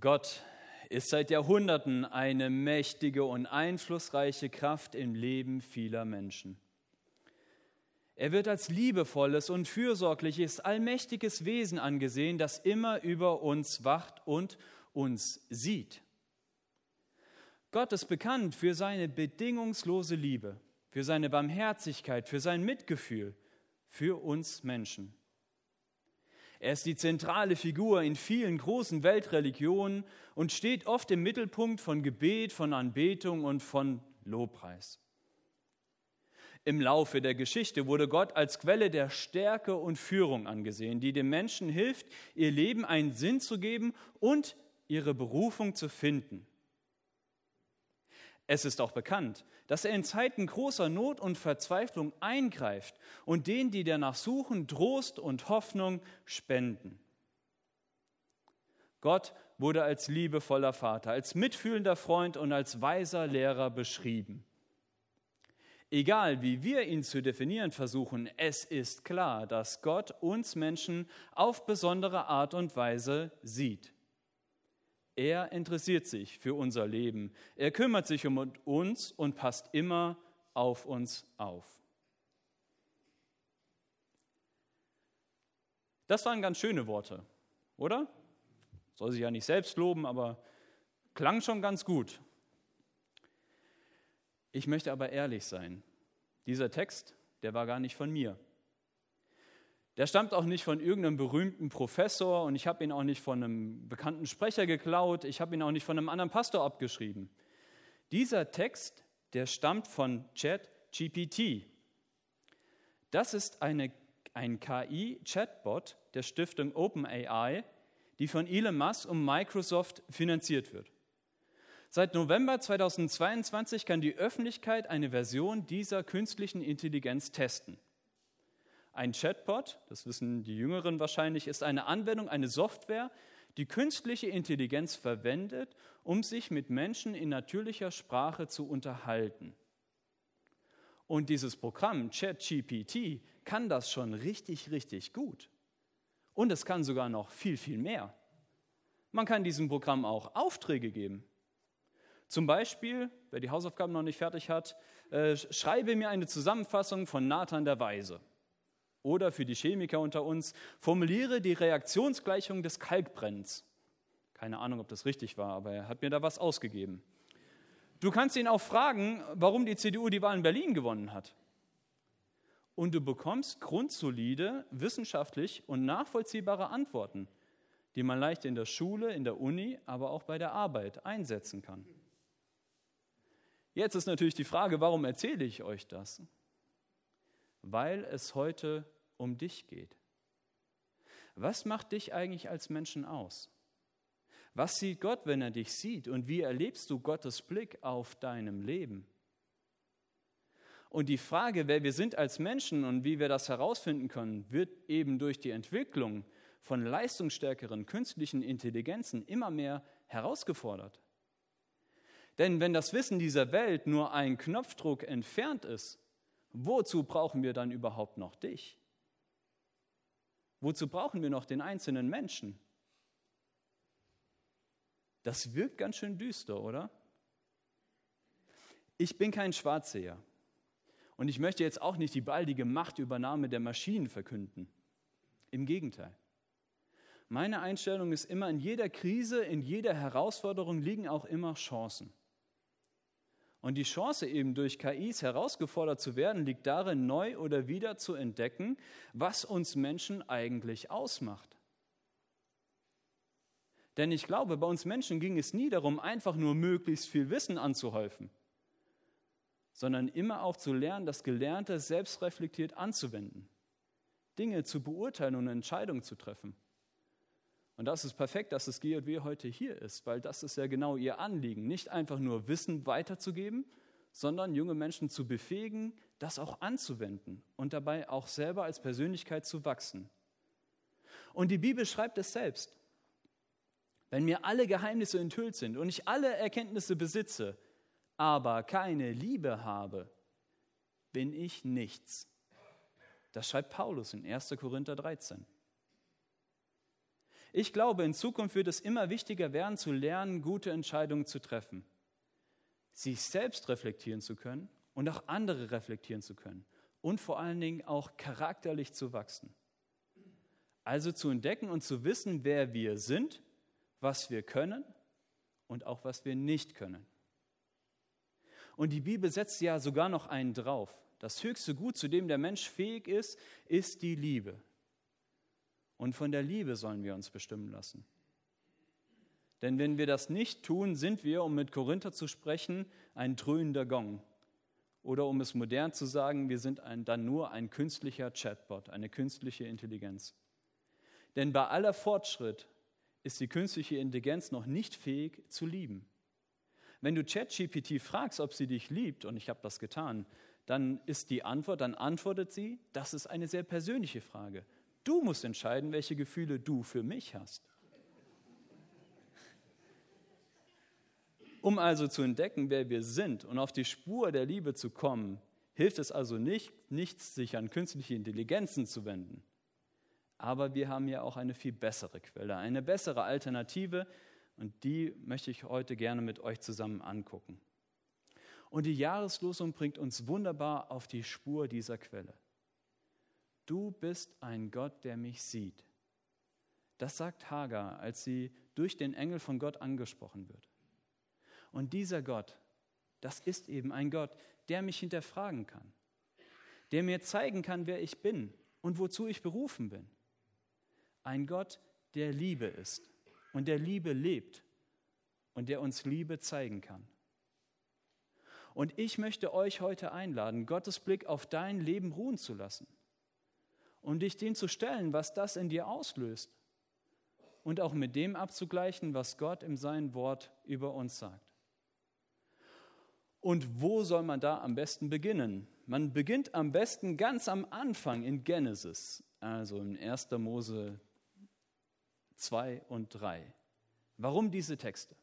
Gott ist seit Jahrhunderten eine mächtige und einflussreiche Kraft im Leben vieler Menschen. Er wird als liebevolles und fürsorgliches, allmächtiges Wesen angesehen, das immer über uns wacht und uns sieht. Gott ist bekannt für seine bedingungslose Liebe, für seine Barmherzigkeit, für sein Mitgefühl, für uns Menschen. Er ist die zentrale Figur in vielen großen Weltreligionen und steht oft im Mittelpunkt von Gebet, von Anbetung und von Lobpreis. Im Laufe der Geschichte wurde Gott als Quelle der Stärke und Führung angesehen, die den Menschen hilft, ihr Leben einen Sinn zu geben und ihre Berufung zu finden. Es ist auch bekannt, dass er in Zeiten großer Not und Verzweiflung eingreift und denen, die danach suchen, Trost und Hoffnung spenden. Gott wurde als liebevoller Vater, als mitfühlender Freund und als weiser Lehrer beschrieben. Egal, wie wir ihn zu definieren versuchen, es ist klar, dass Gott uns Menschen auf besondere Art und Weise sieht. Er interessiert sich für unser Leben. Er kümmert sich um uns und passt immer auf uns auf. Das waren ganz schöne Worte, oder? Soll sich ja nicht selbst loben, aber klang schon ganz gut. Ich möchte aber ehrlich sein. Dieser Text, der war gar nicht von mir. Der stammt auch nicht von irgendeinem berühmten Professor und ich habe ihn auch nicht von einem bekannten Sprecher geklaut, ich habe ihn auch nicht von einem anderen Pastor abgeschrieben. Dieser Text, der stammt von ChatGPT. Das ist eine, ein KI-Chatbot der Stiftung OpenAI, die von Elon Musk und Microsoft finanziert wird. Seit November 2022 kann die Öffentlichkeit eine Version dieser künstlichen Intelligenz testen. Ein Chatbot, das wissen die Jüngeren wahrscheinlich, ist eine Anwendung, eine Software, die künstliche Intelligenz verwendet, um sich mit Menschen in natürlicher Sprache zu unterhalten. Und dieses Programm ChatGPT kann das schon richtig, richtig gut. Und es kann sogar noch viel, viel mehr. Man kann diesem Programm auch Aufträge geben. Zum Beispiel, wer die Hausaufgaben noch nicht fertig hat, äh, schreibe mir eine Zusammenfassung von Nathan der Weise. Oder für die Chemiker unter uns, formuliere die Reaktionsgleichung des Kalkbrennens. Keine Ahnung, ob das richtig war, aber er hat mir da was ausgegeben. Du kannst ihn auch fragen, warum die CDU die Wahl in Berlin gewonnen hat. Und du bekommst grundsolide, wissenschaftlich und nachvollziehbare Antworten, die man leicht in der Schule, in der Uni, aber auch bei der Arbeit einsetzen kann. Jetzt ist natürlich die Frage, warum erzähle ich euch das? Weil es heute um dich geht. Was macht dich eigentlich als Menschen aus? Was sieht Gott, wenn er dich sieht? Und wie erlebst du Gottes Blick auf deinem Leben? Und die Frage, wer wir sind als Menschen und wie wir das herausfinden können, wird eben durch die Entwicklung von leistungsstärkeren künstlichen Intelligenzen immer mehr herausgefordert. Denn wenn das Wissen dieser Welt nur ein Knopfdruck entfernt ist, wozu brauchen wir dann überhaupt noch dich? Wozu brauchen wir noch den einzelnen Menschen? Das wirkt ganz schön düster, oder? Ich bin kein Schwarzseher und ich möchte jetzt auch nicht die baldige Machtübernahme der Maschinen verkünden. Im Gegenteil. Meine Einstellung ist immer, in jeder Krise, in jeder Herausforderung liegen auch immer Chancen. Und die Chance eben durch KIs herausgefordert zu werden, liegt darin, neu oder wieder zu entdecken, was uns Menschen eigentlich ausmacht. Denn ich glaube, bei uns Menschen ging es nie darum, einfach nur möglichst viel Wissen anzuhäufen, sondern immer auch zu lernen, das Gelernte selbstreflektiert anzuwenden, Dinge zu beurteilen und Entscheidungen zu treffen. Und das ist perfekt, dass das GJW heute hier ist, weil das ist ja genau ihr Anliegen. Nicht einfach nur Wissen weiterzugeben, sondern junge Menschen zu befähigen, das auch anzuwenden und dabei auch selber als Persönlichkeit zu wachsen. Und die Bibel schreibt es selbst. Wenn mir alle Geheimnisse enthüllt sind und ich alle Erkenntnisse besitze, aber keine Liebe habe, bin ich nichts. Das schreibt Paulus in 1. Korinther 13. Ich glaube, in Zukunft wird es immer wichtiger werden, zu lernen, gute Entscheidungen zu treffen, sich selbst reflektieren zu können und auch andere reflektieren zu können und vor allen Dingen auch charakterlich zu wachsen. Also zu entdecken und zu wissen, wer wir sind, was wir können und auch was wir nicht können. Und die Bibel setzt ja sogar noch einen drauf. Das höchste Gut, zu dem der Mensch fähig ist, ist die Liebe. Und von der Liebe sollen wir uns bestimmen lassen. Denn wenn wir das nicht tun, sind wir, um mit Korinther zu sprechen, ein dröhnender Gong. Oder um es modern zu sagen, wir sind ein, dann nur ein künstlicher Chatbot, eine künstliche Intelligenz. Denn bei aller Fortschritt ist die künstliche Intelligenz noch nicht fähig zu lieben. Wenn du ChatGPT fragst, ob sie dich liebt, und ich habe das getan, dann ist die Antwort, dann antwortet sie, das ist eine sehr persönliche Frage. Du musst entscheiden, welche Gefühle du für mich hast. Um also zu entdecken, wer wir sind und auf die Spur der Liebe zu kommen, hilft es also nicht, nichts, sich an künstliche Intelligenzen zu wenden. Aber wir haben ja auch eine viel bessere Quelle, eine bessere Alternative, und die möchte ich heute gerne mit euch zusammen angucken. Und die Jahreslosung bringt uns wunderbar auf die Spur dieser Quelle. Du bist ein Gott, der mich sieht. Das sagt Hagar, als sie durch den Engel von Gott angesprochen wird. Und dieser Gott, das ist eben ein Gott, der mich hinterfragen kann, der mir zeigen kann, wer ich bin und wozu ich berufen bin. Ein Gott, der Liebe ist und der Liebe lebt und der uns Liebe zeigen kann. Und ich möchte euch heute einladen, Gottes Blick auf dein Leben ruhen zu lassen und dich dem zu stellen, was das in dir auslöst und auch mit dem abzugleichen, was Gott in seinem Wort über uns sagt. Und wo soll man da am besten beginnen? Man beginnt am besten ganz am Anfang in Genesis, also in 1. Mose 2 und 3. Warum diese Texte?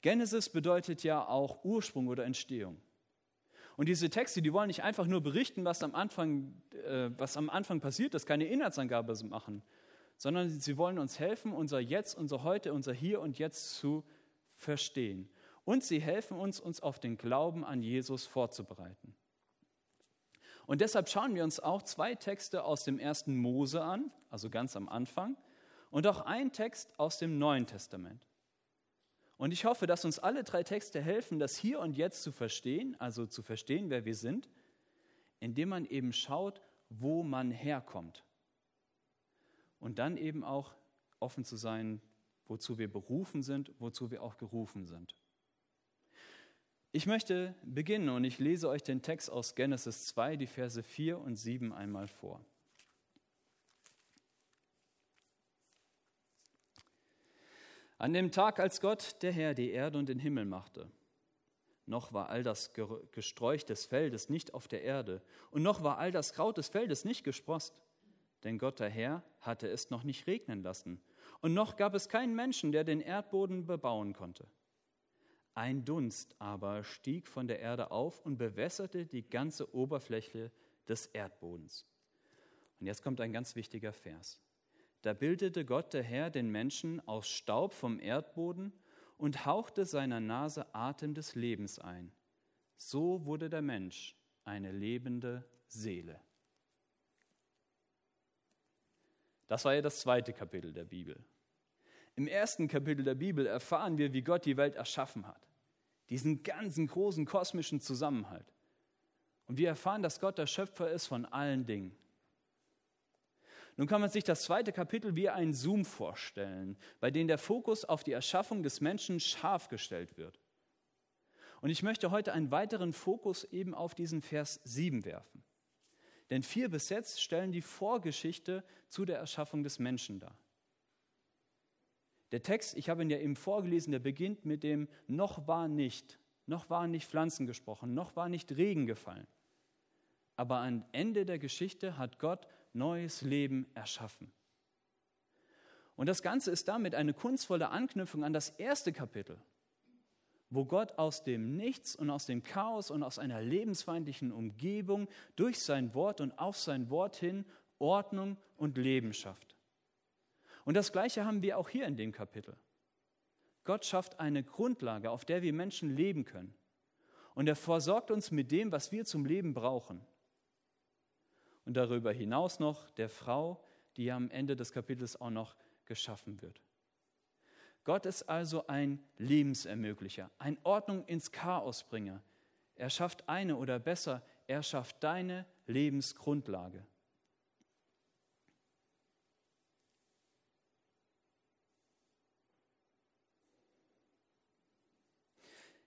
Genesis bedeutet ja auch Ursprung oder Entstehung. Und diese Texte, die wollen nicht einfach nur berichten, was am Anfang, äh, was am Anfang passiert ist, keine Inhaltsangabe machen, sondern sie wollen uns helfen, unser Jetzt, unser Heute, unser Hier und Jetzt zu verstehen. Und sie helfen uns, uns auf den Glauben an Jesus vorzubereiten. Und deshalb schauen wir uns auch zwei Texte aus dem ersten Mose an, also ganz am Anfang, und auch ein Text aus dem Neuen Testament. Und ich hoffe, dass uns alle drei Texte helfen, das hier und jetzt zu verstehen, also zu verstehen, wer wir sind, indem man eben schaut, wo man herkommt. Und dann eben auch offen zu sein, wozu wir berufen sind, wozu wir auch gerufen sind. Ich möchte beginnen und ich lese euch den Text aus Genesis 2, die Verse 4 und 7 einmal vor. An dem Tag, als Gott, der Herr, die Erde und den Himmel machte, noch war all das Gesträuch des Feldes nicht auf der Erde, und noch war all das Kraut des Feldes nicht gesprost, denn Gott, der Herr, hatte es noch nicht regnen lassen, und noch gab es keinen Menschen, der den Erdboden bebauen konnte. Ein Dunst aber stieg von der Erde auf und bewässerte die ganze Oberfläche des Erdbodens. Und jetzt kommt ein ganz wichtiger Vers. Da bildete Gott der Herr den Menschen aus Staub vom Erdboden und hauchte seiner Nase Atem des Lebens ein. So wurde der Mensch eine lebende Seele. Das war ja das zweite Kapitel der Bibel. Im ersten Kapitel der Bibel erfahren wir, wie Gott die Welt erschaffen hat. Diesen ganzen großen kosmischen Zusammenhalt. Und wir erfahren, dass Gott der Schöpfer ist von allen Dingen. Nun kann man sich das zweite Kapitel wie ein Zoom vorstellen, bei dem der Fokus auf die Erschaffung des Menschen scharf gestellt wird. Und ich möchte heute einen weiteren Fokus eben auf diesen Vers 7 werfen. Denn vier bis jetzt stellen die Vorgeschichte zu der Erschaffung des Menschen dar. Der Text, ich habe ihn ja eben vorgelesen, der beginnt mit dem noch war nicht, noch waren nicht Pflanzen gesprochen, noch war nicht Regen gefallen. Aber am Ende der Geschichte hat Gott neues Leben erschaffen. Und das Ganze ist damit eine kunstvolle Anknüpfung an das erste Kapitel, wo Gott aus dem Nichts und aus dem Chaos und aus einer lebensfeindlichen Umgebung durch sein Wort und auf sein Wort hin Ordnung und Leben schafft. Und das Gleiche haben wir auch hier in dem Kapitel. Gott schafft eine Grundlage, auf der wir Menschen leben können. Und er versorgt uns mit dem, was wir zum Leben brauchen. Und darüber hinaus noch der Frau, die am Ende des Kapitels auch noch geschaffen wird. Gott ist also ein Lebensermöglicher, ein Ordnung ins Chaosbringer. Er schafft eine oder besser, er schafft deine Lebensgrundlage.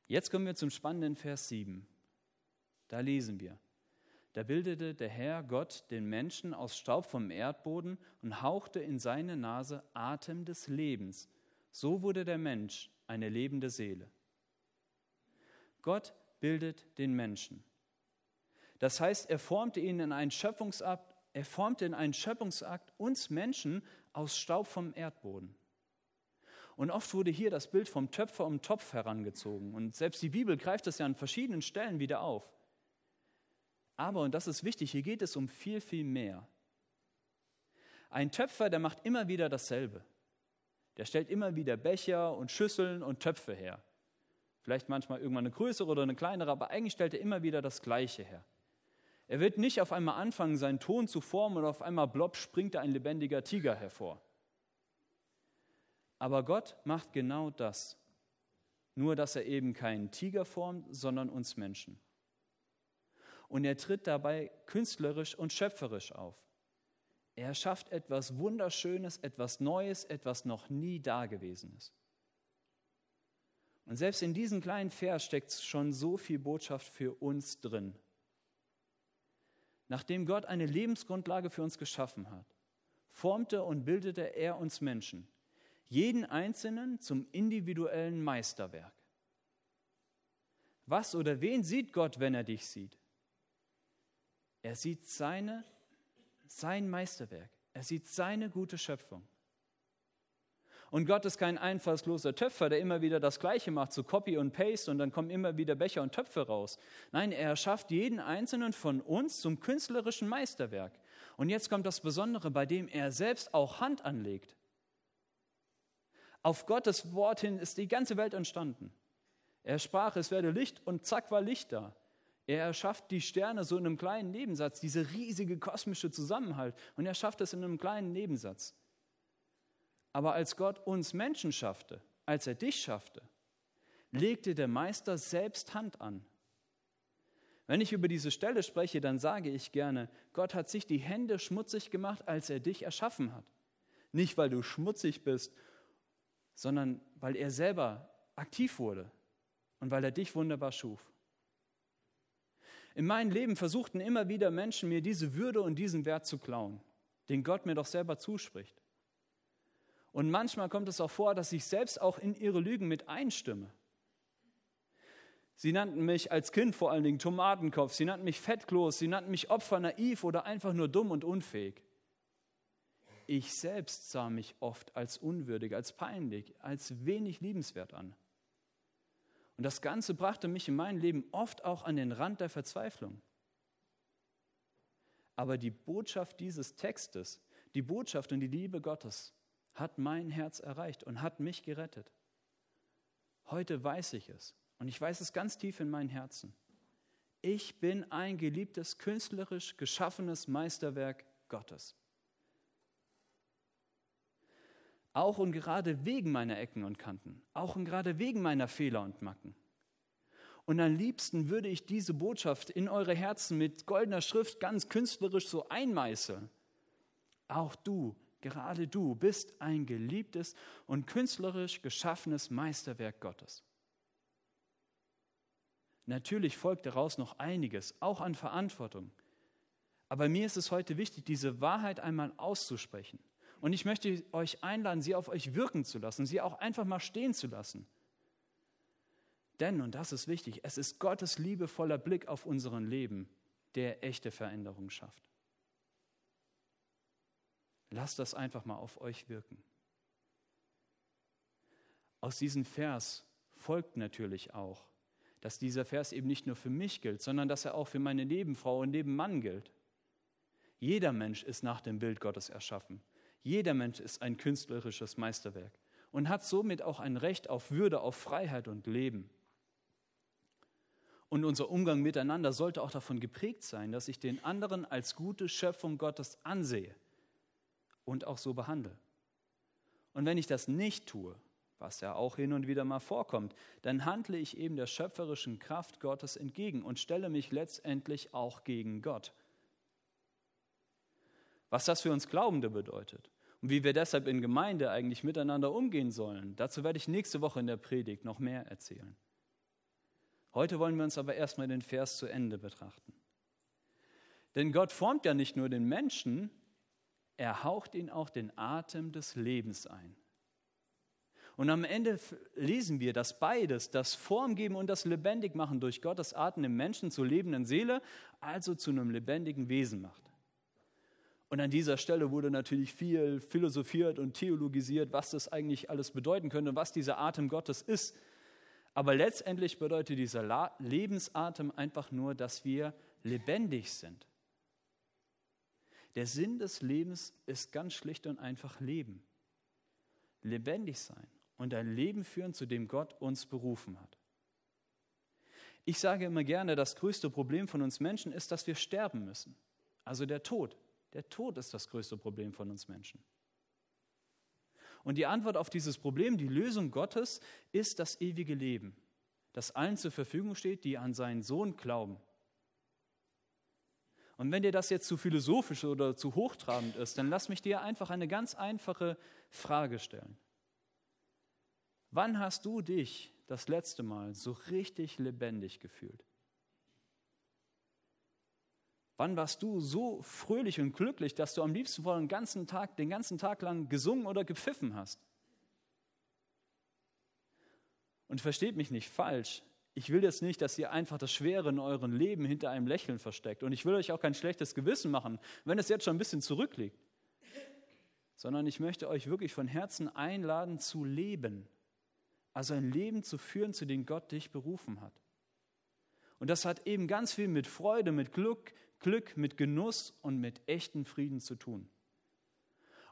Jetzt kommen wir zum spannenden Vers 7. Da lesen wir. Da bildete der Herr Gott den Menschen aus Staub vom Erdboden und hauchte in seine Nase Atem des Lebens. So wurde der Mensch eine lebende Seele. Gott bildet den Menschen. Das heißt, er formte ihn in einen Schöpfungsakt, er formte in einen Schöpfungsakt uns Menschen aus Staub vom Erdboden. Und oft wurde hier das Bild vom Töpfer um Topf herangezogen. Und selbst die Bibel greift das ja an verschiedenen Stellen wieder auf. Aber, und das ist wichtig, hier geht es um viel, viel mehr. Ein Töpfer, der macht immer wieder dasselbe. Der stellt immer wieder Becher und Schüsseln und Töpfe her. Vielleicht manchmal irgendwann eine größere oder eine kleinere, aber eigentlich stellt er immer wieder das Gleiche her. Er wird nicht auf einmal anfangen, seinen Ton zu formen und auf einmal blopp springt da ein lebendiger Tiger hervor. Aber Gott macht genau das. Nur, dass er eben keinen Tiger formt, sondern uns Menschen. Und er tritt dabei künstlerisch und schöpferisch auf. Er schafft etwas Wunderschönes, etwas Neues, etwas noch nie Dagewesenes. Und selbst in diesem kleinen Vers steckt schon so viel Botschaft für uns drin. Nachdem Gott eine Lebensgrundlage für uns geschaffen hat, formte und bildete er uns Menschen jeden Einzelnen zum individuellen Meisterwerk. Was oder wen sieht Gott, wenn er dich sieht? Er sieht seine, sein Meisterwerk. Er sieht seine gute Schöpfung. Und Gott ist kein einfallsloser Töpfer, der immer wieder das Gleiche macht, so Copy und Paste und dann kommen immer wieder Becher und Töpfe raus. Nein, er schafft jeden einzelnen von uns zum künstlerischen Meisterwerk. Und jetzt kommt das Besondere, bei dem er selbst auch Hand anlegt. Auf Gottes Wort hin ist die ganze Welt entstanden. Er sprach, es werde Licht und zack war Licht da. Er erschafft die Sterne so in einem kleinen Nebensatz, diese riesige kosmische Zusammenhalt. Und er schafft es in einem kleinen Nebensatz. Aber als Gott uns Menschen schaffte, als er dich schaffte, legte der Meister selbst Hand an. Wenn ich über diese Stelle spreche, dann sage ich gerne, Gott hat sich die Hände schmutzig gemacht, als er dich erschaffen hat. Nicht, weil du schmutzig bist sondern weil er selber aktiv wurde und weil er dich wunderbar schuf. In meinem Leben versuchten immer wieder Menschen mir diese Würde und diesen Wert zu klauen, den Gott mir doch selber zuspricht. Und manchmal kommt es auch vor, dass ich selbst auch in ihre Lügen mit einstimme. Sie nannten mich als Kind vor allen Dingen Tomatenkopf, sie nannten mich Fettkloß, sie nannten mich Opfer naiv oder einfach nur dumm und unfähig. Ich selbst sah mich oft als unwürdig, als peinlich, als wenig liebenswert an. Und das Ganze brachte mich in meinem Leben oft auch an den Rand der Verzweiflung. Aber die Botschaft dieses Textes, die Botschaft und die Liebe Gottes hat mein Herz erreicht und hat mich gerettet. Heute weiß ich es und ich weiß es ganz tief in meinem Herzen. Ich bin ein geliebtes, künstlerisch geschaffenes Meisterwerk Gottes. Auch und gerade wegen meiner Ecken und Kanten. Auch und gerade wegen meiner Fehler und Macken. Und am liebsten würde ich diese Botschaft in eure Herzen mit goldener Schrift ganz künstlerisch so einmeißeln. Auch du, gerade du, bist ein geliebtes und künstlerisch geschaffenes Meisterwerk Gottes. Natürlich folgt daraus noch einiges, auch an Verantwortung. Aber mir ist es heute wichtig, diese Wahrheit einmal auszusprechen. Und ich möchte euch einladen, sie auf euch wirken zu lassen, sie auch einfach mal stehen zu lassen. Denn, und das ist wichtig, es ist Gottes liebevoller Blick auf unseren Leben, der echte Veränderung schafft. Lasst das einfach mal auf euch wirken. Aus diesem Vers folgt natürlich auch, dass dieser Vers eben nicht nur für mich gilt, sondern dass er auch für meine Nebenfrau und Nebenmann gilt. Jeder Mensch ist nach dem Bild Gottes erschaffen. Jeder Mensch ist ein künstlerisches Meisterwerk und hat somit auch ein Recht auf Würde, auf Freiheit und Leben. Und unser Umgang miteinander sollte auch davon geprägt sein, dass ich den anderen als gute Schöpfung Gottes ansehe und auch so behandle. Und wenn ich das nicht tue, was ja auch hin und wieder mal vorkommt, dann handle ich eben der schöpferischen Kraft Gottes entgegen und stelle mich letztendlich auch gegen Gott. Was das für uns Glaubende bedeutet und wie wir deshalb in Gemeinde eigentlich miteinander umgehen sollen, dazu werde ich nächste Woche in der Predigt noch mehr erzählen. Heute wollen wir uns aber erstmal den Vers zu Ende betrachten. Denn Gott formt ja nicht nur den Menschen, er haucht ihn auch den Atem des Lebens ein. Und am Ende lesen wir, dass beides, das Formgeben und das Lebendigmachen durch Gottes Atem im Menschen zur lebenden Seele, also zu einem lebendigen Wesen macht. Und an dieser Stelle wurde natürlich viel philosophiert und theologisiert, was das eigentlich alles bedeuten könnte, was dieser Atem Gottes ist. Aber letztendlich bedeutet dieser Lebensatem einfach nur, dass wir lebendig sind. Der Sinn des Lebens ist ganz schlicht und einfach Leben. Lebendig sein und ein Leben führen, zu dem Gott uns berufen hat. Ich sage immer gerne, das größte Problem von uns Menschen ist, dass wir sterben müssen. Also der Tod. Der Tod ist das größte Problem von uns Menschen. Und die Antwort auf dieses Problem, die Lösung Gottes, ist das ewige Leben, das allen zur Verfügung steht, die an seinen Sohn glauben. Und wenn dir das jetzt zu philosophisch oder zu hochtrabend ist, dann lass mich dir einfach eine ganz einfache Frage stellen. Wann hast du dich das letzte Mal so richtig lebendig gefühlt? Wann warst du so fröhlich und glücklich, dass du am liebsten vor den ganzen Tag, den ganzen Tag lang gesungen oder gepfiffen hast? Und versteht mich nicht falsch. Ich will jetzt nicht, dass ihr einfach das Schwere in eurem Leben hinter einem Lächeln versteckt. Und ich will euch auch kein schlechtes Gewissen machen, wenn es jetzt schon ein bisschen zurückliegt. Sondern ich möchte euch wirklich von Herzen einladen zu leben. Also ein Leben zu führen, zu dem Gott dich berufen hat. Und das hat eben ganz viel mit Freude, mit Glück, Glück, mit Genuss und mit echten Frieden zu tun.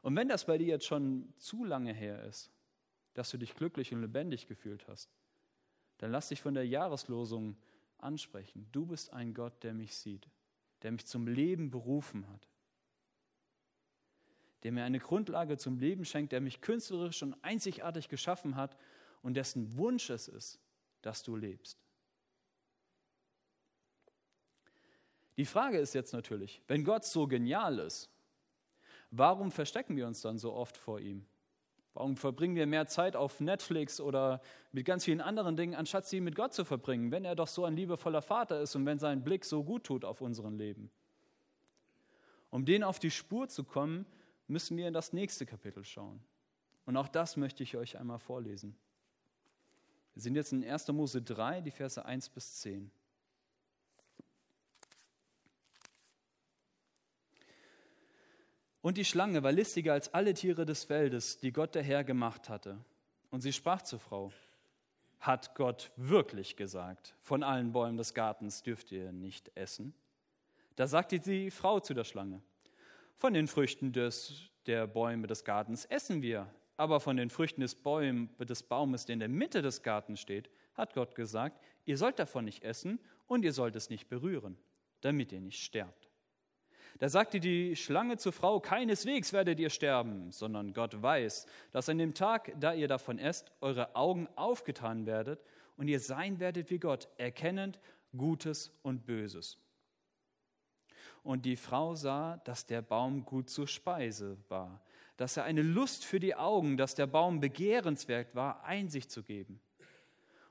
Und wenn das bei dir jetzt schon zu lange her ist, dass du dich glücklich und lebendig gefühlt hast, dann lass dich von der Jahreslosung ansprechen. Du bist ein Gott, der mich sieht, der mich zum Leben berufen hat, der mir eine Grundlage zum Leben schenkt, der mich künstlerisch und einzigartig geschaffen hat und dessen Wunsch es ist, dass du lebst. Die Frage ist jetzt natürlich, wenn Gott so genial ist, warum verstecken wir uns dann so oft vor ihm? Warum verbringen wir mehr Zeit auf Netflix oder mit ganz vielen anderen Dingen, anstatt sie mit Gott zu verbringen, wenn er doch so ein liebevoller Vater ist und wenn sein Blick so gut tut auf unseren Leben? Um denen auf die Spur zu kommen, müssen wir in das nächste Kapitel schauen. Und auch das möchte ich euch einmal vorlesen. Wir sind jetzt in 1. Mose 3, die Verse 1 bis 10. Und die Schlange war listiger als alle Tiere des Feldes, die Gott der Herr gemacht hatte. Und sie sprach zur Frau, hat Gott wirklich gesagt, von allen Bäumen des Gartens dürft ihr nicht essen? Da sagte die Frau zu der Schlange, von den Früchten des, der Bäume des Gartens essen wir, aber von den Früchten des, Bäum, des Baumes, der in der Mitte des Gartens steht, hat Gott gesagt, ihr sollt davon nicht essen und ihr sollt es nicht berühren, damit ihr nicht sterbt. Da sagte die Schlange zur Frau, keineswegs werdet ihr sterben, sondern Gott weiß, dass an dem Tag, da ihr davon esst, eure Augen aufgetan werdet und ihr sein werdet wie Gott, erkennend Gutes und Böses. Und die Frau sah, dass der Baum gut zur Speise war, dass er eine Lust für die Augen, dass der Baum begehrenswert war, Einsicht zu geben.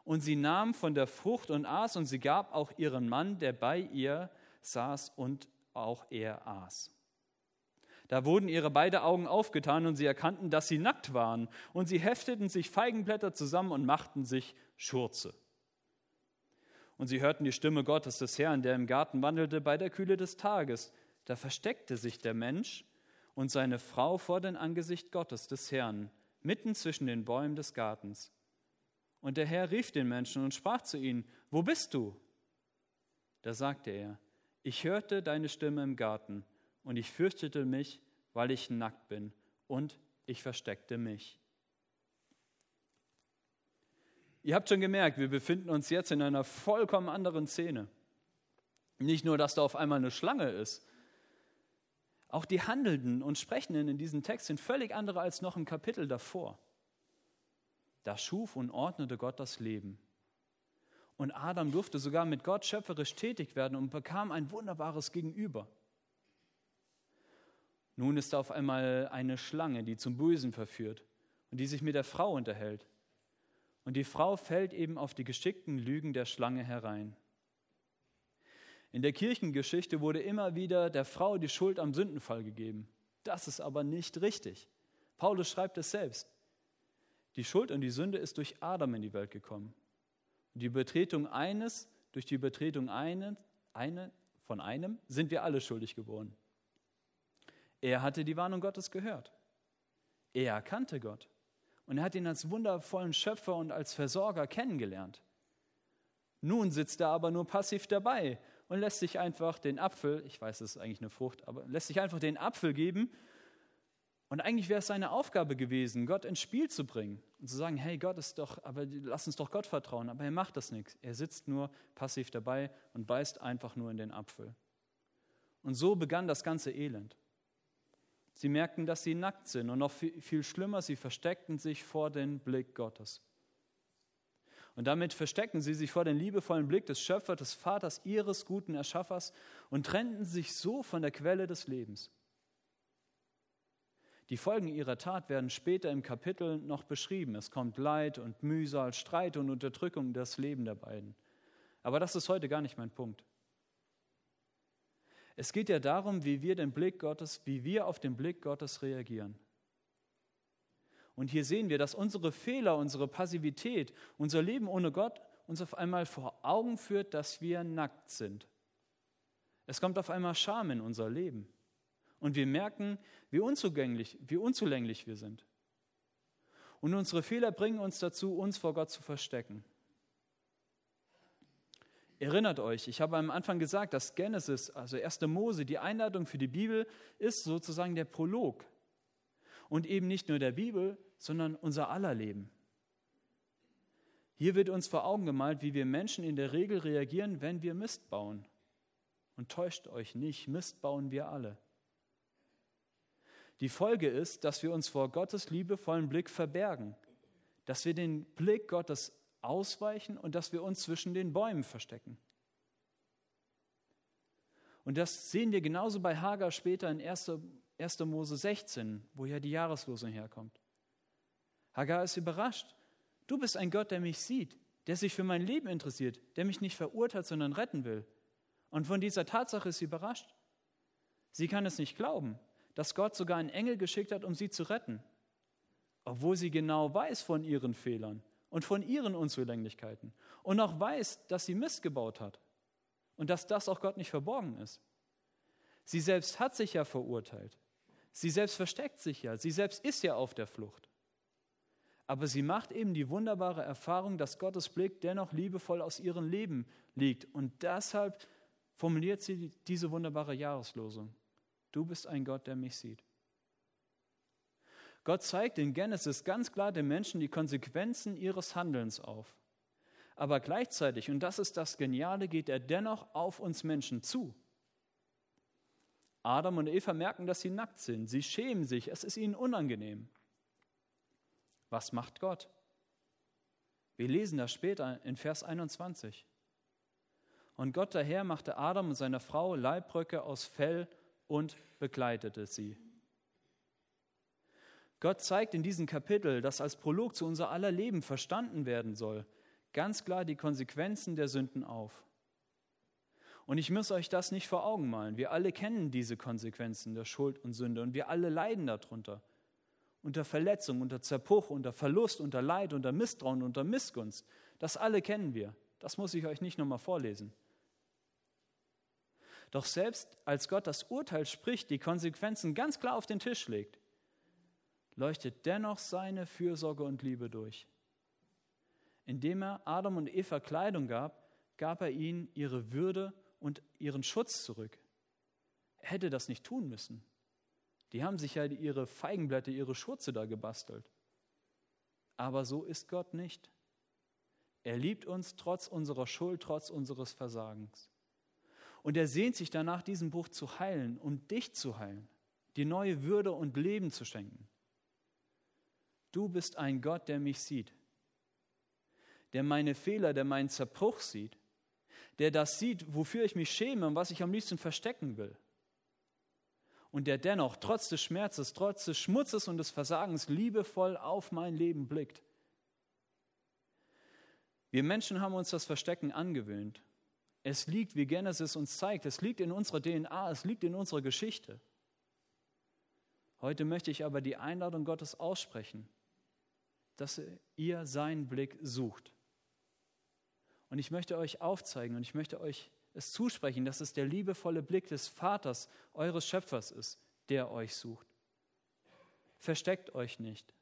Und sie nahm von der Frucht und aß, und sie gab auch ihren Mann, der bei ihr saß und auch er aß. Da wurden ihre beide Augen aufgetan und sie erkannten, dass sie nackt waren. Und sie hefteten sich Feigenblätter zusammen und machten sich Schurze. Und sie hörten die Stimme Gottes des Herrn, der im Garten wandelte bei der Kühle des Tages. Da versteckte sich der Mensch und seine Frau vor dem Angesicht Gottes des Herrn, mitten zwischen den Bäumen des Gartens. Und der Herr rief den Menschen und sprach zu ihnen, Wo bist du? Da sagte er, ich hörte deine Stimme im Garten und ich fürchtete mich, weil ich nackt bin und ich versteckte mich. Ihr habt schon gemerkt, wir befinden uns jetzt in einer vollkommen anderen Szene. Nicht nur, dass da auf einmal eine Schlange ist. Auch die Handelnden und Sprechenden in diesem Text sind völlig andere als noch im Kapitel davor. Da schuf und ordnete Gott das Leben. Und Adam durfte sogar mit Gott schöpferisch tätig werden und bekam ein wunderbares Gegenüber. Nun ist da auf einmal eine Schlange, die zum Bösen verführt und die sich mit der Frau unterhält. Und die Frau fällt eben auf die geschickten Lügen der Schlange herein. In der Kirchengeschichte wurde immer wieder der Frau die Schuld am Sündenfall gegeben. Das ist aber nicht richtig. Paulus schreibt es selbst. Die Schuld und die Sünde ist durch Adam in die Welt gekommen. Die Übertretung eines, durch die Übertretung eine, eine, von einem sind wir alle schuldig geworden. Er hatte die Warnung Gottes gehört. Er kannte Gott. Und er hat ihn als wundervollen Schöpfer und als Versorger kennengelernt. Nun sitzt er aber nur passiv dabei und lässt sich einfach den Apfel, ich weiß, es ist eigentlich eine Frucht, aber lässt sich einfach den Apfel geben. Und eigentlich wäre es seine Aufgabe gewesen, Gott ins Spiel zu bringen und zu sagen, hey, Gott ist doch, aber lass uns doch Gott vertrauen. Aber er macht das nichts. Er sitzt nur passiv dabei und beißt einfach nur in den Apfel. Und so begann das ganze Elend. Sie merkten, dass sie nackt sind und noch viel schlimmer, sie versteckten sich vor den Blick Gottes. Und damit versteckten sie sich vor den liebevollen Blick des Schöpfers, des Vaters, ihres guten Erschaffers und trennten sich so von der Quelle des Lebens. Die Folgen ihrer Tat werden später im Kapitel noch beschrieben. Es kommt Leid und Mühsal, Streit und Unterdrückung das Leben der beiden. Aber das ist heute gar nicht mein Punkt. Es geht ja darum, wie wir den Blick Gottes, wie wir auf den Blick Gottes reagieren. Und hier sehen wir, dass unsere Fehler, unsere Passivität, unser Leben ohne Gott uns auf einmal vor Augen führt, dass wir nackt sind. Es kommt auf einmal Scham in unser Leben. Und wir merken, wie unzugänglich, wie unzulänglich wir sind. Und unsere Fehler bringen uns dazu, uns vor Gott zu verstecken. Erinnert euch, ich habe am Anfang gesagt, dass Genesis, also 1. Mose, die Einladung für die Bibel ist sozusagen der Prolog. Und eben nicht nur der Bibel, sondern unser aller Leben. Hier wird uns vor Augen gemalt, wie wir Menschen in der Regel reagieren, wenn wir Mist bauen. Und täuscht euch nicht, Mist bauen wir alle. Die Folge ist, dass wir uns vor Gottes liebevollen Blick verbergen, dass wir den Blick Gottes ausweichen und dass wir uns zwischen den Bäumen verstecken. Und das sehen wir genauso bei Hagar später in 1. 1. Mose 16, wo ja die Jahreslosung herkommt. Hagar ist überrascht. Du bist ein Gott, der mich sieht, der sich für mein Leben interessiert, der mich nicht verurteilt, sondern retten will. Und von dieser Tatsache ist sie überrascht. Sie kann es nicht glauben, dass Gott sogar einen Engel geschickt hat, um sie zu retten, obwohl sie genau weiß von ihren Fehlern und von ihren Unzulänglichkeiten und auch weiß, dass sie Mist gebaut hat und dass das auch Gott nicht verborgen ist. Sie selbst hat sich ja verurteilt. Sie selbst versteckt sich ja. Sie selbst ist ja auf der Flucht. Aber sie macht eben die wunderbare Erfahrung, dass Gottes Blick dennoch liebevoll aus ihrem Leben liegt. Und deshalb formuliert sie diese wunderbare Jahreslosung. Du bist ein Gott, der mich sieht. Gott zeigt in Genesis ganz klar den Menschen die Konsequenzen ihres Handelns auf. Aber gleichzeitig, und das ist das Geniale, geht er dennoch auf uns Menschen zu. Adam und Eva merken, dass sie nackt sind. Sie schämen sich, es ist ihnen unangenehm. Was macht Gott? Wir lesen das später in Vers 21. Und Gott daher machte Adam und seiner Frau Leibröcke aus Fell und begleitete sie. Gott zeigt in diesem Kapitel, das als Prolog zu unser aller Leben verstanden werden soll, ganz klar die Konsequenzen der Sünden auf. Und ich muss euch das nicht vor Augen malen. Wir alle kennen diese Konsequenzen der Schuld und Sünde und wir alle leiden darunter. Unter Verletzung, unter Zerbruch, unter Verlust, unter Leid, unter Misstrauen, unter Missgunst. Das alle kennen wir. Das muss ich euch nicht nochmal vorlesen. Doch selbst als Gott das Urteil spricht, die Konsequenzen ganz klar auf den Tisch legt, leuchtet dennoch seine Fürsorge und Liebe durch. Indem er Adam und Eva Kleidung gab, gab er ihnen ihre Würde und ihren Schutz zurück. Er hätte das nicht tun müssen. Die haben sich ja ihre Feigenblätter, ihre Schurze da gebastelt. Aber so ist Gott nicht. Er liebt uns trotz unserer Schuld, trotz unseres Versagens. Und er sehnt sich danach, diesen Bruch zu heilen und dich zu heilen, dir neue Würde und Leben zu schenken. Du bist ein Gott, der mich sieht, der meine Fehler, der meinen Zerbruch sieht, der das sieht, wofür ich mich schäme und was ich am liebsten verstecken will. Und der dennoch trotz des Schmerzes, trotz des Schmutzes und des Versagens liebevoll auf mein Leben blickt. Wir Menschen haben uns das Verstecken angewöhnt. Es liegt, wie Genesis uns zeigt, es liegt in unserer DNA, es liegt in unserer Geschichte. Heute möchte ich aber die Einladung Gottes aussprechen, dass ihr seinen Blick sucht. Und ich möchte euch aufzeigen und ich möchte euch es zusprechen, dass es der liebevolle Blick des Vaters, eures Schöpfers ist, der euch sucht. Versteckt euch nicht.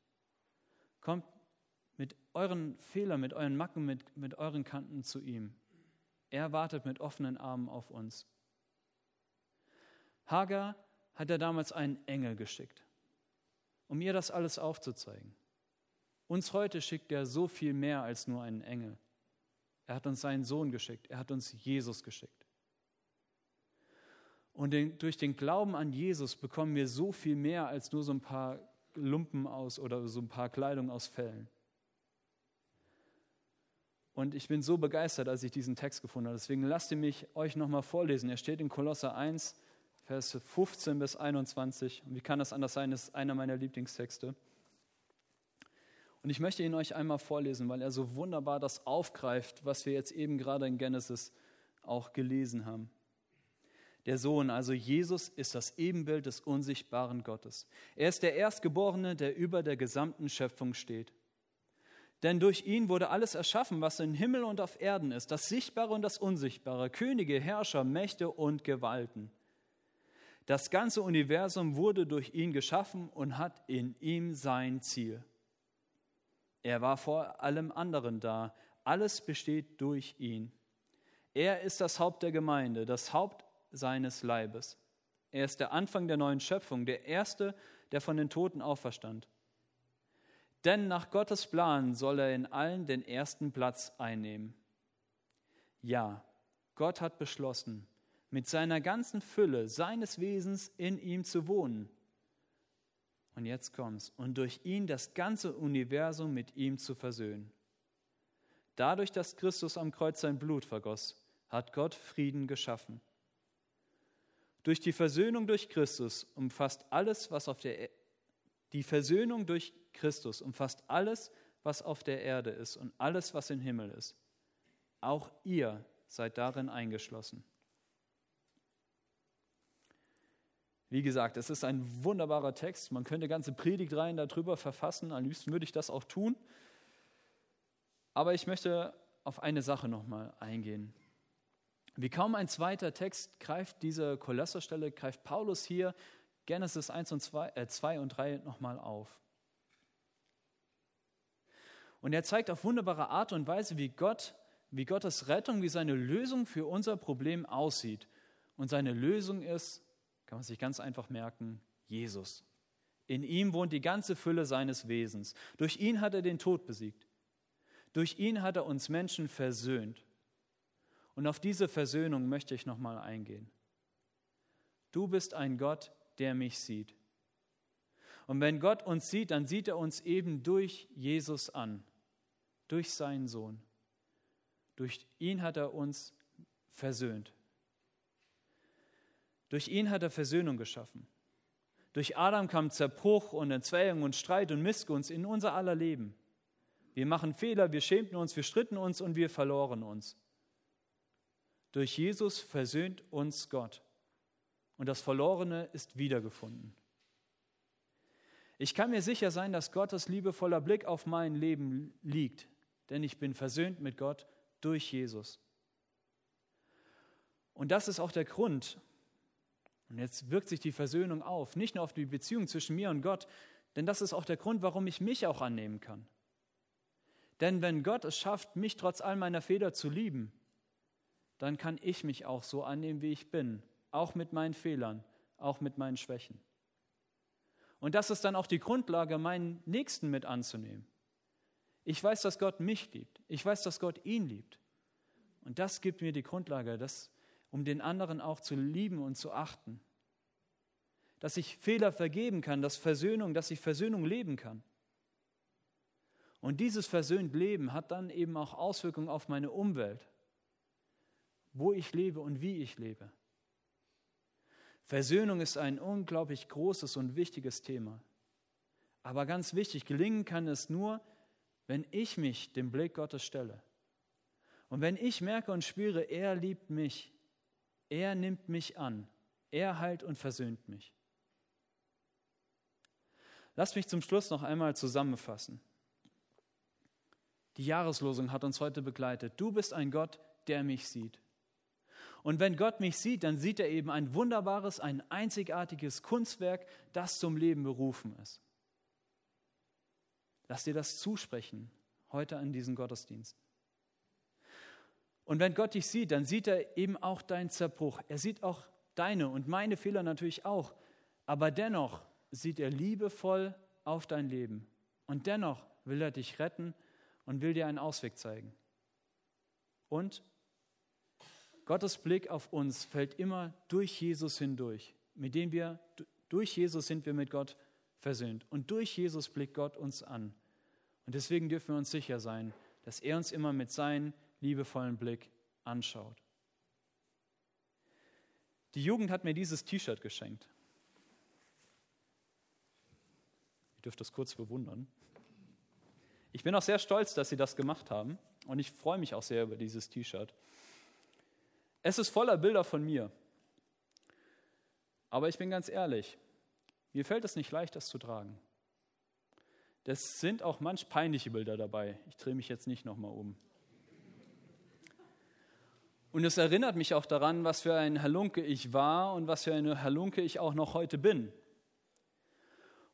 Kommt mit euren Fehlern, mit euren Macken, mit, mit euren Kanten zu ihm. Er wartet mit offenen Armen auf uns. Hagar hat er damals einen Engel geschickt, um ihr das alles aufzuzeigen. Uns heute schickt er so viel mehr als nur einen Engel. Er hat uns seinen Sohn geschickt. Er hat uns Jesus geschickt. Und den, durch den Glauben an Jesus bekommen wir so viel mehr als nur so ein paar Lumpen aus oder so ein paar Kleidung aus Fellen. Und ich bin so begeistert, als ich diesen Text gefunden habe. Deswegen lasst ihr mich euch nochmal vorlesen. Er steht in Kolosser 1, Vers 15 bis 21. Und wie kann das anders sein? Das ist einer meiner Lieblingstexte. Und ich möchte ihn euch einmal vorlesen, weil er so wunderbar das aufgreift, was wir jetzt eben gerade in Genesis auch gelesen haben. Der Sohn, also Jesus, ist das Ebenbild des unsichtbaren Gottes. Er ist der Erstgeborene, der über der gesamten Schöpfung steht. Denn durch ihn wurde alles erschaffen, was im Himmel und auf Erden ist, das Sichtbare und das Unsichtbare, Könige, Herrscher, Mächte und Gewalten. Das ganze Universum wurde durch ihn geschaffen und hat in ihm sein Ziel. Er war vor allem anderen da. Alles besteht durch ihn. Er ist das Haupt der Gemeinde, das Haupt seines Leibes. Er ist der Anfang der neuen Schöpfung, der Erste, der von den Toten auferstand. Denn nach Gottes Plan soll er in allen den ersten Platz einnehmen. Ja, Gott hat beschlossen, mit seiner ganzen Fülle seines Wesens in ihm zu wohnen und jetzt kommt's. Und durch ihn das ganze Universum mit ihm zu versöhnen. Dadurch, dass Christus am Kreuz sein Blut vergoss, hat Gott Frieden geschaffen. Durch die Versöhnung durch Christus umfasst alles, was auf der e die Versöhnung durch Christus umfasst alles, was auf der Erde ist und alles, was im Himmel ist. Auch ihr seid darin eingeschlossen. Wie gesagt, es ist ein wunderbarer Text. Man könnte ganze Predigtreihen darüber verfassen. Am liebsten würde ich das auch tun. Aber ich möchte auf eine Sache nochmal eingehen. Wie kaum ein zweiter Text greift diese Kolosserstelle, greift Paulus hier Genesis 1 und 2, äh 2 und 3 nochmal auf. Und er zeigt auf wunderbare Art und Weise, wie Gott, wie Gottes Rettung, wie seine Lösung für unser Problem aussieht. Und seine Lösung ist, kann man sich ganz einfach merken, Jesus. In ihm wohnt die ganze Fülle seines Wesens. Durch ihn hat er den Tod besiegt. Durch ihn hat er uns Menschen versöhnt. Und auf diese Versöhnung möchte ich nochmal eingehen. Du bist ein Gott, der mich sieht. Und wenn Gott uns sieht, dann sieht er uns eben durch Jesus an, durch seinen Sohn. Durch ihn hat er uns versöhnt. Durch ihn hat er Versöhnung geschaffen. Durch Adam kam Zerbruch und Entzweiung und Streit und Missgunst in unser aller Leben. Wir machen Fehler, wir schämten uns, wir stritten uns und wir verloren uns. Durch Jesus versöhnt uns Gott und das Verlorene ist wiedergefunden. Ich kann mir sicher sein, dass Gottes liebevoller Blick auf mein Leben liegt, denn ich bin versöhnt mit Gott durch Jesus. Und das ist auch der Grund, und jetzt wirkt sich die Versöhnung auf, nicht nur auf die Beziehung zwischen mir und Gott, denn das ist auch der Grund, warum ich mich auch annehmen kann. Denn wenn Gott es schafft, mich trotz all meiner Fehler zu lieben, dann kann ich mich auch so annehmen, wie ich bin, auch mit meinen Fehlern, auch mit meinen Schwächen. Und das ist dann auch die Grundlage, meinen Nächsten mit anzunehmen. Ich weiß, dass Gott mich liebt. Ich weiß, dass Gott ihn liebt. Und das gibt mir die Grundlage, das, um den anderen auch zu lieben und zu achten. Dass ich Fehler vergeben kann, dass Versöhnung, dass ich Versöhnung leben kann. Und dieses versöhnt Leben hat dann eben auch Auswirkungen auf meine Umwelt, wo ich lebe und wie ich lebe. Versöhnung ist ein unglaublich großes und wichtiges Thema. Aber ganz wichtig, gelingen kann es nur, wenn ich mich dem Blick Gottes stelle. Und wenn ich merke und spüre, er liebt mich, er nimmt mich an, er heilt und versöhnt mich. Lass mich zum Schluss noch einmal zusammenfassen. Die Jahreslosung hat uns heute begleitet. Du bist ein Gott, der mich sieht. Und wenn Gott mich sieht, dann sieht er eben ein wunderbares, ein einzigartiges Kunstwerk, das zum Leben berufen ist. Lass dir das zusprechen heute an diesem Gottesdienst. Und wenn Gott dich sieht, dann sieht er eben auch deinen Zerbruch. Er sieht auch deine und meine Fehler natürlich auch. Aber dennoch sieht er liebevoll auf dein Leben. Und dennoch will er dich retten und will dir einen Ausweg zeigen. Und Gottes Blick auf uns fällt immer durch Jesus hindurch, mit dem wir, durch Jesus sind wir mit Gott versöhnt. Und durch Jesus blickt Gott uns an. Und deswegen dürfen wir uns sicher sein, dass er uns immer mit seinem liebevollen Blick anschaut. Die Jugend hat mir dieses T-Shirt geschenkt. Ihr dürft das kurz bewundern. Ich bin auch sehr stolz, dass sie das gemacht haben und ich freue mich auch sehr über dieses T-Shirt. Es ist voller Bilder von mir. Aber ich bin ganz ehrlich, mir fällt es nicht leicht, das zu tragen. Das sind auch manch peinliche Bilder dabei. Ich drehe mich jetzt nicht nochmal um. Und es erinnert mich auch daran, was für ein Halunke ich war und was für eine Halunke ich auch noch heute bin.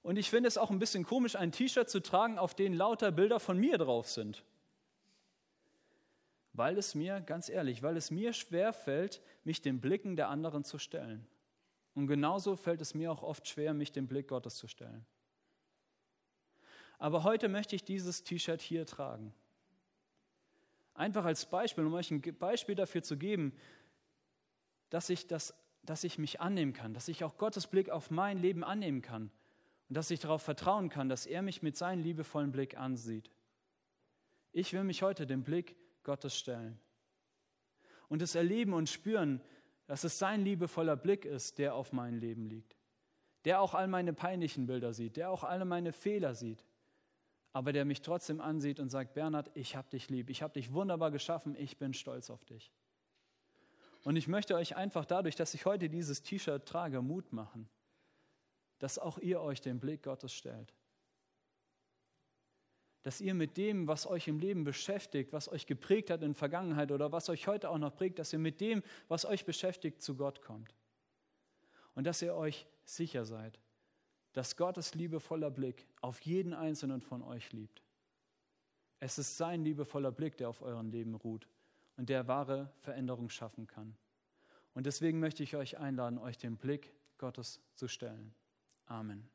Und ich finde es auch ein bisschen komisch, ein T-Shirt zu tragen, auf dem lauter Bilder von mir drauf sind weil es mir, ganz ehrlich, weil es mir schwer fällt, mich den Blicken der anderen zu stellen. Und genauso fällt es mir auch oft schwer, mich dem Blick Gottes zu stellen. Aber heute möchte ich dieses T-Shirt hier tragen. Einfach als Beispiel, um euch ein Beispiel dafür zu geben, dass ich, das, dass ich mich annehmen kann, dass ich auch Gottes Blick auf mein Leben annehmen kann und dass ich darauf vertrauen kann, dass er mich mit seinem liebevollen Blick ansieht. Ich will mich heute dem Blick Gottes stellen. Und es erleben und spüren, dass es sein liebevoller Blick ist, der auf mein Leben liegt. Der auch all meine peinlichen Bilder sieht, der auch alle meine Fehler sieht, aber der mich trotzdem ansieht und sagt, Bernhard, ich habe dich lieb, ich habe dich wunderbar geschaffen, ich bin stolz auf dich. Und ich möchte euch einfach dadurch, dass ich heute dieses T-Shirt trage, Mut machen, dass auch ihr euch den Blick Gottes stellt dass ihr mit dem, was euch im Leben beschäftigt, was euch geprägt hat in der Vergangenheit oder was euch heute auch noch prägt, dass ihr mit dem, was euch beschäftigt, zu Gott kommt. Und dass ihr euch sicher seid, dass Gottes liebevoller Blick auf jeden einzelnen von euch liebt. Es ist sein liebevoller Blick, der auf euren Leben ruht und der wahre Veränderung schaffen kann. Und deswegen möchte ich euch einladen, euch den Blick Gottes zu stellen. Amen.